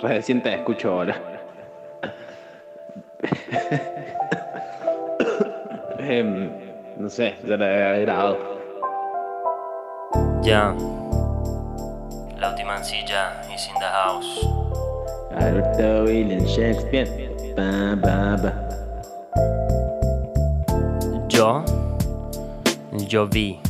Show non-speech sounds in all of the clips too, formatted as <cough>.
Recién te escucho ahora. Em, no sé, ya la he grabado. Ya. La última silla is in the house. Alberto William Shakespeare. Ba, ba, ba. Yo. Yo vi.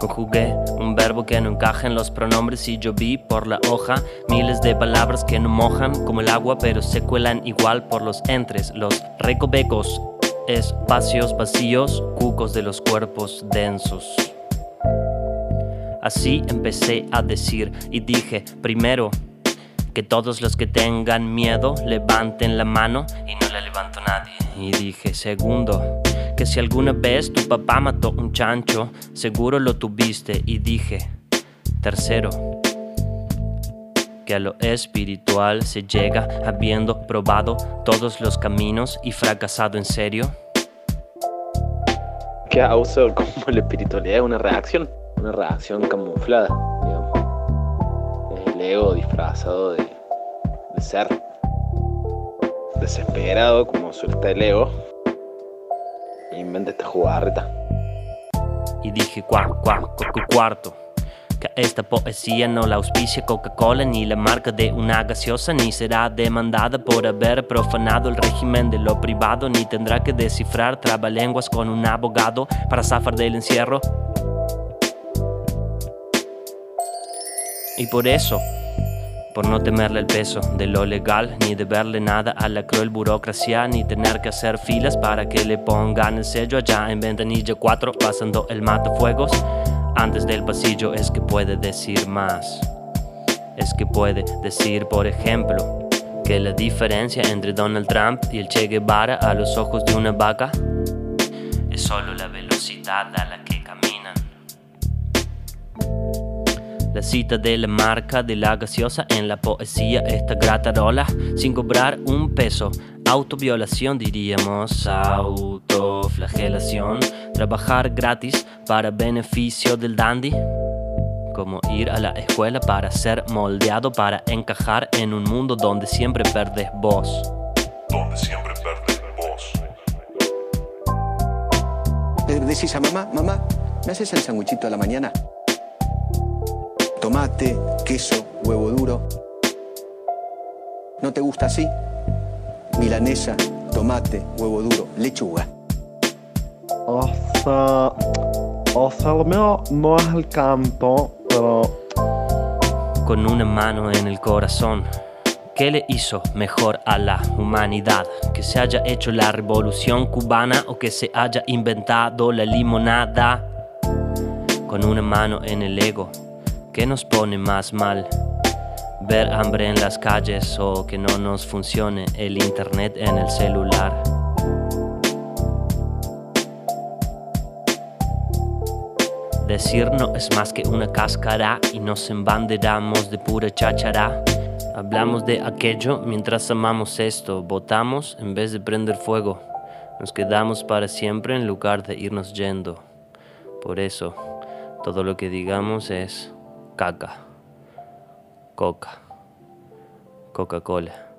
Conjugué un verbo que no encaja en los pronombres y yo vi por la hoja miles de palabras que no mojan como el agua pero se cuelan igual por los entres, los recovecos, espacios vacíos, cucos de los cuerpos densos. Así empecé a decir y dije, primero, que todos los que tengan miedo levanten la mano y no la levantó nadie. Y dije, segundo, que si alguna vez tu papá mató un chancho, seguro lo tuviste. Y dije, tercero, que a lo espiritual se llega habiendo probado todos los caminos y fracasado en serio. Que uso <laughs> como la espiritualidad es una reacción, una reacción camuflada, digamos. El ego disfrazado de, de ser desesperado, como suelta el ego. Inventa esta jugarreta. Y dije, cuar, cuar, cu- cu- cuarto. Que esta poesía no la auspicia Coca-Cola ni la marca de una gaseosa, ni será demandada por haber profanado el régimen de lo privado, ni tendrá que descifrar trabalenguas con un abogado para zafar del encierro. Y por eso, por no temerle el peso de lo legal, ni deberle nada a la cruel burocracia, ni tener que hacer filas para que le pongan el sello allá en ventanilla 4, pasando el matafuegos. Antes del pasillo es que puede decir más. Es que puede decir, por ejemplo, que la diferencia entre Donald Trump y el Che Guevara a los ojos de una vaca es solo la velocidad a la que cita de la marca de la gaseosa en la poesía esta gratarola sin cobrar un peso. Autoviolación diríamos, autoflagelación. Trabajar gratis para beneficio del dandy. Como ir a la escuela para ser moldeado, para encajar en un mundo donde siempre perdes voz. donde siempre perdes voz. Le decís a mamá, mamá, ¿me haces el sanguchito a la mañana? Tomate, queso, huevo duro. ¿No te gusta así? Milanesa, tomate, huevo duro, lechuga. O sea, o sea, lo mío no es el canto, pero con una mano en el corazón. ¿Qué le hizo mejor a la humanidad? Que se haya hecho la revolución cubana o que se haya inventado la limonada. Con una mano en el ego, ¿qué nos pone más mal? Ver hambre en las calles o que no nos funcione el internet en el celular. Decir no es más que una cáscara y nos embanderamos de pura cháchara. Hablamos de aquello mientras amamos esto, votamos en vez de prender fuego. Nos quedamos para siempre en lugar de irnos yendo. Por eso, todo lo que digamos es caca, coca, Coca-Cola.